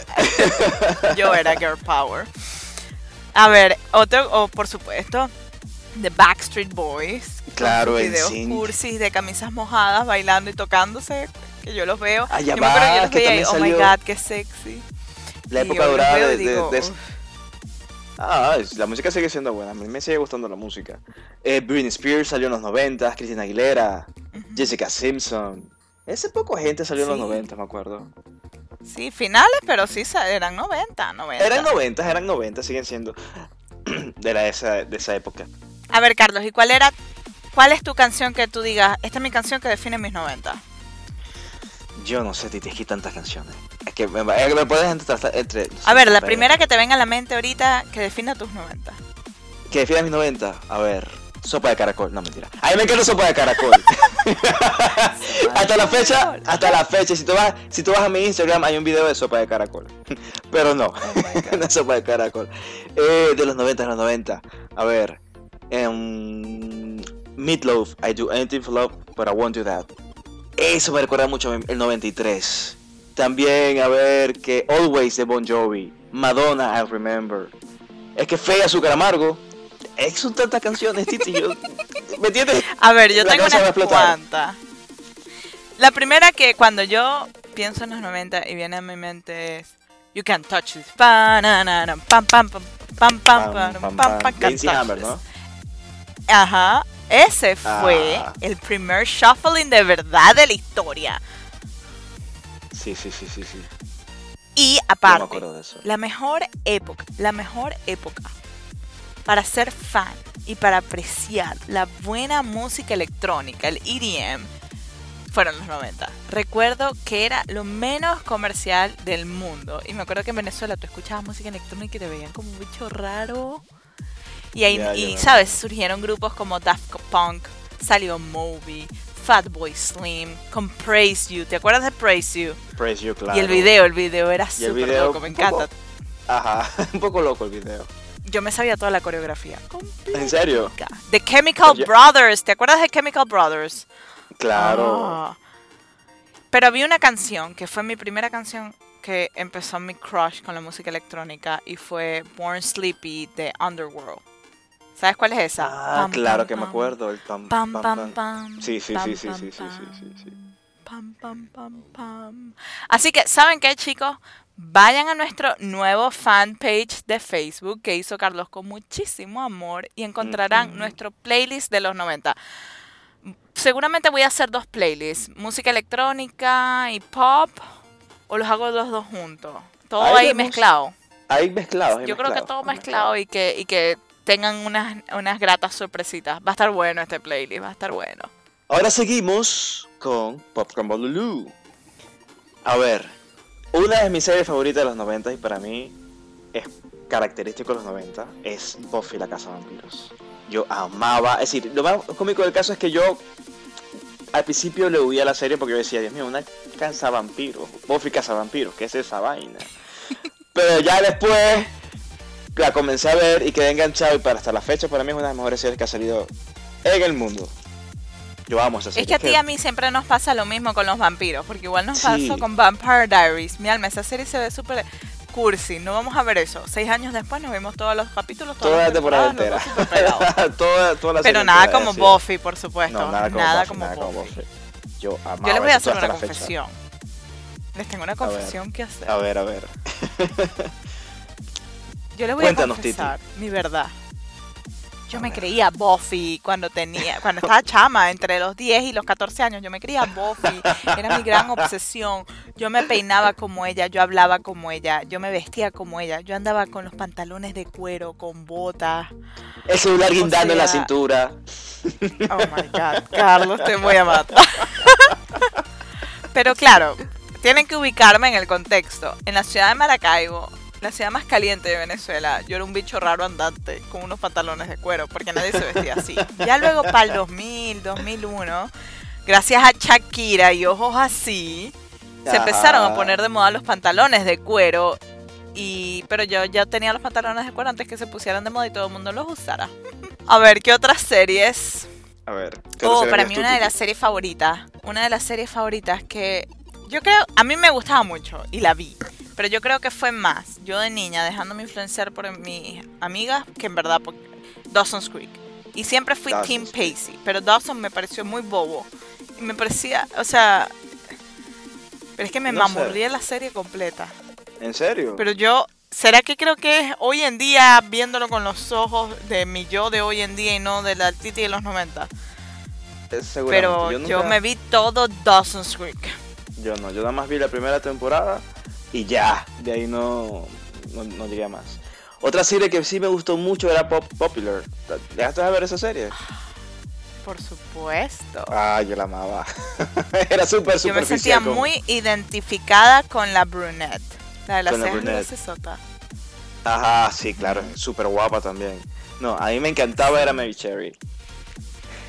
Yo era Girl Power. A ver, otro, o por supuesto, The Backstreet Boys. con Claro, sus en videos cursis de camisas mojadas, bailando y tocándose, que yo los veo. Ya yo me acuerdo que yo va, los que veía y, oh my god, qué sexy. La época dorada de, de-. Ah, es- la música sigue siendo buena. A mí me sigue gustando la música. Eh, Britney Spears salió en los 90, Christina Aguilera. Jessica Simpson. Ese poco gente salió en los Sí. 90, me acuerdo. Sí, finales, pero sí eran 90, 90. Eran 90, eran 90, siguen siendo de, la, esa, de esa época. A ver, Carlos, ¿y cuál era, cuál es tu canción que tú digas, esta es mi canción que define mis 90? Yo no sé, que hay tantas canciones. Es que me, puedes entre... entre A ver, la primera que te venga a la mente ahorita que defina tus 90. Que define mis 90. A ver, sopa de caracol. No, mentira. A mí me encanta sopa de caracol. hasta la fecha, hasta la fecha. Si tú, vas, si tú vas a mi Instagram, hay un video de sopa de caracol. Pero no, no es sopa de caracol. Eh, de los 90, de los 90. A ver. em, Meatloaf, I do anything for love, but I won't do that. Eso me recuerda mucho el 93. También, a ver, que Always de Bon Jovi. Madonna, I remember. Es que Fea, Azúcar Amargo. Es son tantas canciones, Titi. Yo, ¿Me entiendes? A ver, yo La tengo unas cuantas. La primera que cuando yo pienso en los 90 y viene a mi mente es You Can't Touch This. Pa, na, na, na, pam, pam, pam, pam, pam, Pam, pam, pam, pam, pam, pam. can't Lindsay touch Ese fue Ah. el primer shuffling de verdad de la historia. Sí, sí, sí, sí, sí. Y me aparte, acuerdo de eso. la mejor época, la mejor época para ser fan y para apreciar la buena música electrónica, el EDM, fueron los 90. Recuerdo que era lo menos comercial del mundo. Y me acuerdo que en Venezuela tú escuchabas música electrónica y te veían como un bicho raro. Y ahí, sabes, surgieron grupos como Daft Punk, salió Moby, Fatboy Slim, con Praise You. ¿Te acuerdas de Praise You? Praise You, claro. Y el video, el video era súper loco, me poco- encanta. Ajá, un poco loco el video. Yo me sabía toda la coreografía. ¿En serio? The Chemical Yo- Brothers, ¿te acuerdas de Chemical Brothers? Claro. Ah. Pero había una canción que fue mi primera canción que empezó mi crush con la música electrónica y fue Born Sleepy de Underworld. ¿Sabes cuál es esa? Ah, Pam, claro pam, que me acuerdo. El pam, Pam, pam, pam, pam. pam. Sí, sí, pam, sí, sí, pam, sí, sí, sí, sí, sí. pam. pam, pam, pam. Así que, ¿saben qué, chicos? Vayan a nuestro nuevo fanpage de Facebook que hizo Carlos con muchísimo amor y encontrarán nuestro playlist de los 90. Seguramente voy a hacer dos playlists, música electrónica y pop, o los hago los dos juntos. Todo Ahí ahí vemos. mezclado. Ahí mezclados. ahí Yo creo que todo mezclado y que, y que tengan unas, unas gratas sorpresitas. Va a estar bueno este playlist, va a estar bueno. Ahora seguimos con Popcorn Bolulu. A ver, una de mis series favoritas de los 90 y para mí es característico de los 90 es Buffy la Casa de Vampiros. Yo amaba, es decir, lo más cómico del caso es que yo al principio le huía a la serie porque yo decía, Dios mío, una casa vampiros, Buffy Casa Vampiros, ¿qué es esa vaina? Pero ya después la comencé a ver y quedé enganchado y para hasta la fecha para mí es una de las mejores series que ha salido en el mundo. Yo amo esa serie. Es que a ti y a mí siempre nos pasa lo mismo con los vampiros, porque igual nos Sí. pasó con Vampire Diaries. Mi alma, esa serie se ve súper cursi, no vamos a ver eso. Seis años después nos vimos todos los capítulos, todas Toda la las temporada temporadas, entera. los dos superpegados. toda, toda la Pero nada entera, como sí. Buffy, por supuesto. No, nada como nada Buffy. como nada como Buffy. Buffy. Yo amaba Yo les voy a hacer una fecha. confesión. Les tengo una ver. confesión que hacer. A ver, a ver. Yo les voy Cuéntanos, a Titi. confesar mi verdad. Yo me creía Buffy cuando tenía, cuando estaba chama, entre los 10 y los 14 años, yo me creía Buffy, era mi gran obsesión. Yo me peinaba como ella, yo hablaba como ella, yo me vestía como ella, yo andaba con los pantalones de cuero, con botas. El celular guindando en la cintura. Oh my god, Carlos, te voy a matar. Pero claro, tienen que ubicarme en el contexto. En la ciudad de Maracaibo, la ciudad más caliente de Venezuela, yo era un bicho raro andante con unos pantalones de cuero, porque nadie se vestía así. Ya luego para el 2000, 2001, gracias a Shakira y ojos así, se empezaron a poner de moda los pantalones de cuero. Y, pero yo ya tenía los pantalones de cuero antes que se pusieran de moda y todo el mundo los usara. A ver, ¿qué otras series? A ver. ¿qué Oh, para mí tú, una de las series favoritas. Una de las series favoritas que yo creo, a mí me gustaba mucho y la vi. Pero yo creo que fue más yo de niña dejándome influenciar por mis amigas que en verdad por Dawson's Creek. Y siempre fui Dawson's Team. Pacey, pero Dawson me pareció muy bobo. Y me parecía, o sea, pero es que me No mamurría la serie completa. ¿En serio? Pero yo, ¿será que creo que es hoy en día, viéndolo con los ojos de mi yo de hoy en día y no de la Titi de los 90? Eh, seguramente. Pero yo, yo, me vi todo Dawson's Creek. Yo no, yo nada más vi la primera temporada y ya. De ahí no, no, no llegué a más. Otra serie que sí me gustó mucho era Pop Popular. ¿Llegaste a ver esa serie? Por supuesto. Ah, yo la amaba. Era súper, yo me súper sentía muy identificada con la brunette. La de Con la brunette. gracesota. Ajá, sí, claro, súper guapa también. No, a mí me encantaba era Mary Cherry.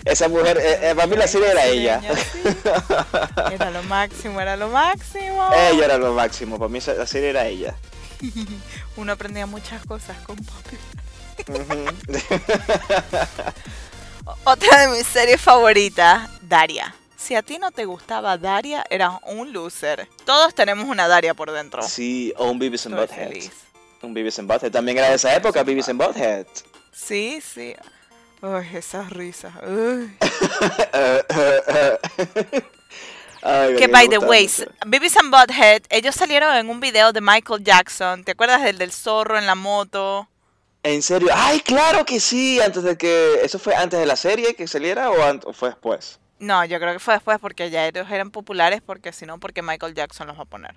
Esa mujer, eh, eh, para mí la serie era ella. Sí. Era lo máximo, era lo máximo. ella era lo máximo, para mí la serie era ella. Uno aprendía muchas cosas con Poppy. Otra de mis series favoritas, Daria. Si a ti no te gustaba Daria, eras un loser. Todos tenemos una Daria por dentro. sí, o un Beavis and Butthead. Un Beavis and Butthead. También era de esa época, Beavis and Butthead. Sí, sí. Uy, esas risas. Ay, Que by the way. Beavis and Butthead, ellos salieron en un video de Michael Jackson. ¿Te acuerdas del del zorro en la moto? En serio, ay, claro que sí, antes de que... ¿Eso fue antes de la serie que saliera o, an- o fue después? No, yo creo que fue después porque ya ellos eran populares, porque si no, porque Michael Jackson los va a poner.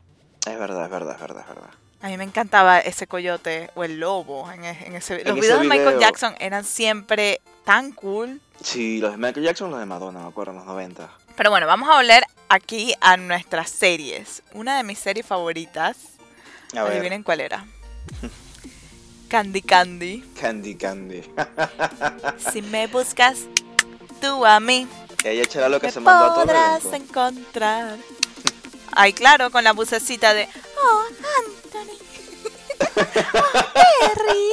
Es verdad, es verdad, es verdad, es verdad. A mí me encantaba ese coyote o el lobo en, e- en ese En Los ese videos de Michael. Jackson eran siempre tan cool. Sí, los de Michael Jackson, los de Madonna, me acuerdo, en los 90. Pero bueno, vamos a volver aquí a nuestras series. Una de mis series favoritas, A ver, adivinen cuál era. Candy Candy. Candy Candy. Si me buscas tú a mí, Ella echará lo que se mandó a todo podrás encontrar. Ay, claro, con la bucecita de Oh, Anthony. Oh, Perry.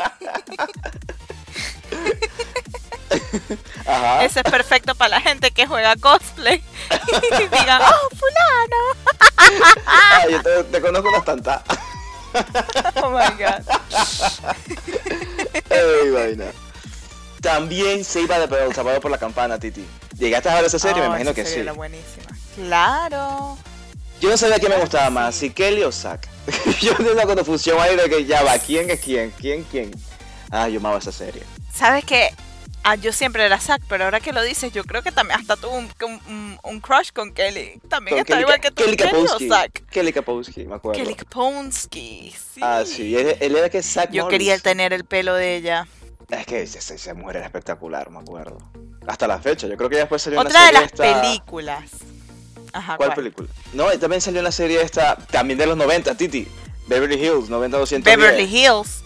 Ajá. Ese es perfecto para la gente que juega cosplay. y digan, oh, fulano. Ah, yo te, te conozco unas tantas. Oh my god. Ey, vaina. También se iba de el sábado por la campana, Titi. ¿Llegaste a ver esa serie? Me Oh, imagino esa que serie sí. Era buenísima. Claro. Yo no sabía quién me gustaba más, si Kelly o Zack. yo tenía una confusión ahí de que ya va, ¿quién es quién? ¿Quién, quién? Ah, yo amaba esa serie. ¿Sabes qué? Ah, yo siempre era Zack, pero ahora que lo dices, yo creo que también hasta tuvo un, un- un- un crush con Kelly. También Con está Kelly igual que tú, Kelly Kapowski. Zack. Kelly Kapowski, me acuerdo. Kelly Kapowski, sí. Ah, sí, él, él era que Zack Yo Morris. quería tener el pelo de ella. Es que esa, mujer era espectacular, me acuerdo. Hasta la fecha, yo creo que después salió Otra una de serie las esta- películas. Ajá, ¿Cuál, película? No, también salió una serie esta, también de los 90, Titi. Beverly Hills, 90 210. Beverly Hills.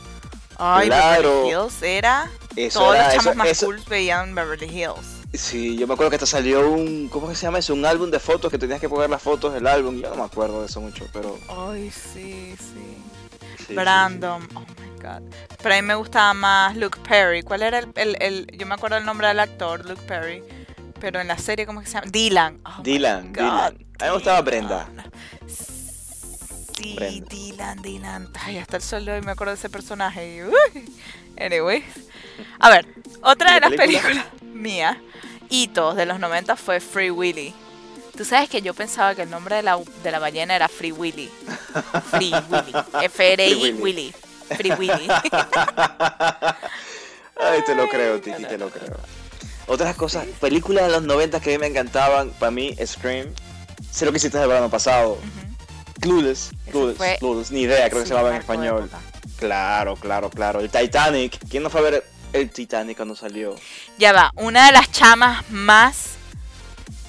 Ay, Claro. Beverly Hills era. Eso Todos era- los chamos eso- más eso- cool veían Beverly Hills. Sí, yo me acuerdo que hasta salió un, ¿cómo que se llama eso? Un álbum de fotos que tenías que poner las fotos del álbum. Yo no me acuerdo de eso mucho, pero... Ay, sí, sí. sí, sí, Brandon. Oh my god. Pero a mí me gustaba más Luke Perry. ¿Cuál era el, el, el- Yo me acuerdo el nombre del actor, Luke Perry. Pero en la serie, ¿cómo es que se llama? Dylan. Oh sí. Dylan, Dylan. A mí me gustaba Brenda. Dylan. Sí, Brenda. Dylan, Dylan. Ay, hasta el sol de hoy me acuerdo de ese personaje. uy. Anyways. A ver, otra ¿Y de la las película? películas mías, hitos de los 90 fue Free Willy. Tú sabes que yo pensaba que el nombre de la, de la ballena era Free Willy. Free Willy. F-R-I Free Willy. Willy. Free Willy. Ay, te lo creo, Titi, te lo creo. Otras cosas, películas de los 90 que a mí me encantaban, para mí, Scream. Sé lo que hiciste el verano pasado. Ujú. Clueless, Clueless, fue- Clueless, ni idea, creo que Sí, se llamaba en español. Claro, claro, claro. El Titanic. ¿Quién no fue a ver el Titanic cuando salió? Ya va, una de las chamas más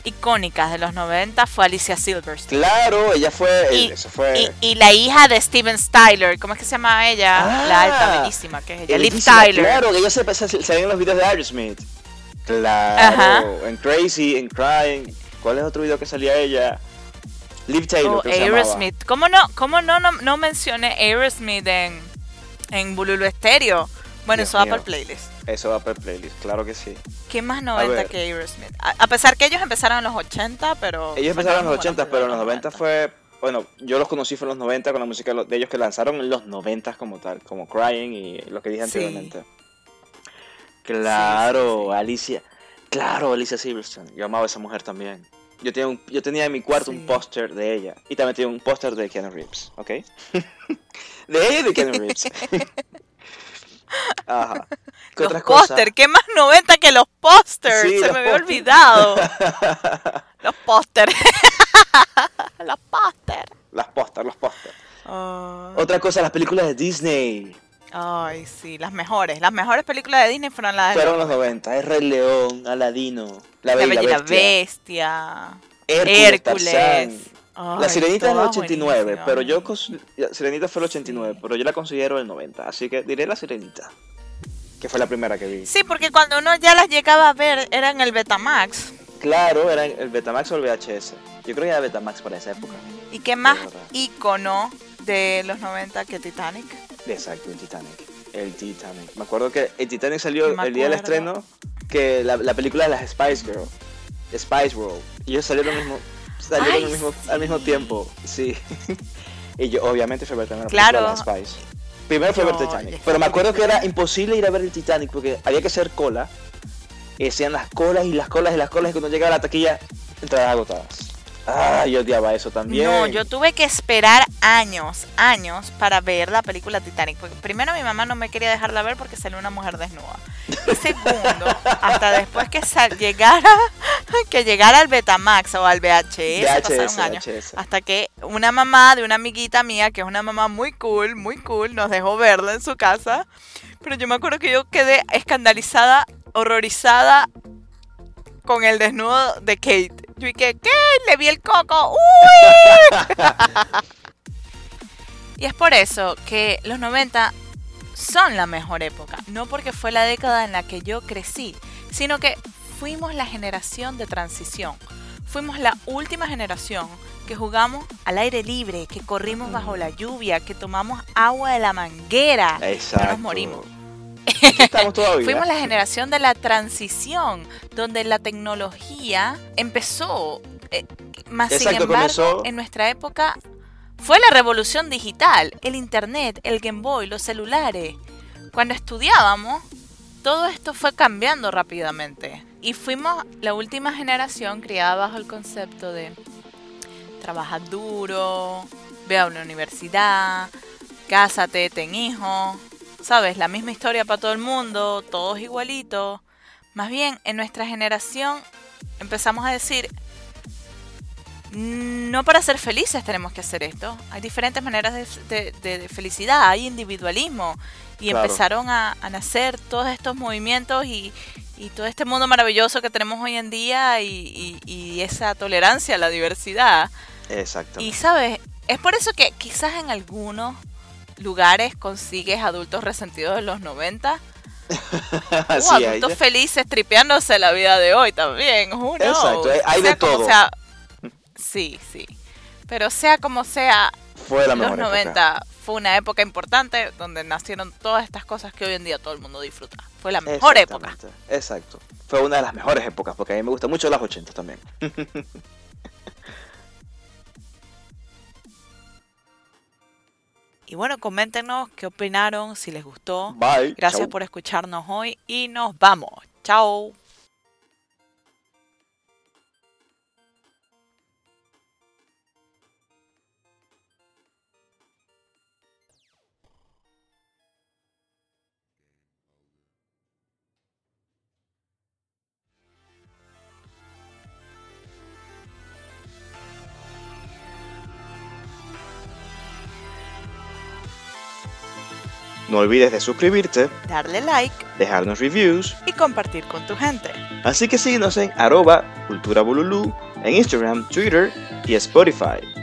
icónicas de los 90 fue Alicia Silverstone. Claro, ella fue. Y- eso fue. Y, y la hija de Steven Styler, ¿cómo es que se llama ella? Ah, la alta, bellísima, que es ella. Liv Tyler. Claro, que ella se se- salía en los videos de Aerosmith. Claro. Ajá. En Crazy, en Crying. ¿Cuál es otro video que salía ella? Liv Taylor, Oh. Aerosmith. ¿Cómo no, cómo no, no, no mencioné Aerosmith en, en Bululu Estéreo? Bueno, Dios eso va para el playlist. Eso va para el playlist, claro que sí. ¿Qué más 90 ver. que Aerosmith? A, a pesar que ellos empezaron en los 80, pero... Ellos empezaron en los fueron 80, buenos pero en los videos 90 fue. Bueno, yo los conocí fue en los 90 con la música de los- de ellos que lanzaron en los 90 como tal, como Crying y lo que dije Sí. anteriormente. Claro, sí, sí. Alicia. Claro, Alicia Silverstone. Yo amaba a esa mujer también. Yo tenía, un- yo tenía en mi cuarto Sí. un póster de ella. Y también tenía un póster de Keanu Reeves, ¿ok? de ella y de Keanu Reeves. Ajá. ¿Qué Los póster, ¿qué más 90 que los pósters? Sí, Se los me había olvidado. los póster. los póster. Las póster, los póster. Ay. Otra cosa, las películas de Disney. Ay, sí, las mejores. Las mejores películas de Disney fueron las de Fueron los 90. El Rey León, Aladino, La La Bella, Bella la Bestia, Bestia. Hércules, Hércules. Tarzán. Ay, La Sirenita es del todas 89, buenísimas. pero yo la Sirenita fue el 89, Sí. pero yo la considero el 90, así que diré la Sirenita, que fue la primera que vi. Sí, porque cuando uno ya las llegaba a ver, era en el Betamax. Claro, era el Betamax o el VHS. Yo creo que era Betamax para esa época. ¿Y qué más icono de los 90 que Titanic? Exacto, el Titanic. El Titanic. Me acuerdo que el Titanic salió el día del estreno que la, la película de las Spice Girl, Spice World. Y ellos salieron, mismo, salieron Ay, al, mismo, al mismo tiempo. Sí. y yo obviamente fui a ver también la Claro. película de las Spice. Primero fue a ver Titanic. Pero me acuerdo que era imposible ir a ver el Titanic porque había que hacer cola. Y hacían las colas y las colas y las colas y cuando llegaba a la taquilla, entradas agotadas. Ah, yo odiaba eso también. No, yo tuve que esperar años, años para ver la película Titanic. Porque primero mi mamá no me quería dejarla ver porque salió una mujer desnuda. Y segundo, hasta después que sal- llegara, que llegara al Betamax o al VHS, pasaron años. VHS. Hasta que una mamá de una amiguita mía, que es una mamá muy cool, muy cool, nos dejó verla en su casa. Pero yo me acuerdo que yo quedé escandalizada, horrorizada con el desnudo de Kate. Yo dije, ¿qué? Le vi el coco. ¡Uy! y es por eso que los 90 son la mejor época. No porque fue la década en la que yo crecí, sino que fuimos la generación de transición. Fuimos la última generación que jugamos al aire libre, que corrimos bajo la lluvia, que tomamos agua de la manguera. Exacto. No nos morimos. Aquí estamos todavía. Fuimos la generación de la transición, donde la tecnología empezó, eh, más sin Exacto, embargo, comenzó- en nuestra época fue la revolución digital, el internet, el Game Boy, los celulares. Cuando estudiábamos, todo esto fue cambiando rápidamente y fuimos la última generación criada bajo el concepto de trabaja duro, ve a una universidad, cásate, ten hijos. ¿Sabes? La misma historia para todo el mundo, todos igualitos. Más bien, en nuestra generación empezamos a decir, no para ser felices tenemos que hacer esto. Hay diferentes maneras de, felicidad, hay individualismo. Y empezaron a, nacer todos estos movimientos y, todo este mundo maravilloso que tenemos hoy en día y, esa tolerancia a la diversidad. Exacto. Y sabes, es por eso que quizás en algunos lugares consigues adultos resentidos de los 90. o adultos felices tripeándose la vida de hoy también. Exacto, hay, de todo. Sí, sí. Pero sea como sea, fue la los 90 fue una época importante donde nacieron todas estas cosas que hoy en día todo el mundo disfruta. Fue la mejor época. Exacto. Fue una de las mejores épocas porque a mí me gustan mucho las 80 también. Y bueno, coméntenos qué opinaron, si les gustó. Bye. Gracias por escucharnos hoy y nos vamos. Chao. No olvides de suscribirte, darle like, dejarnos reviews y compartir con tu gente. Así que síguenos en arroba cultura en Instagram, Twitter y Spotify.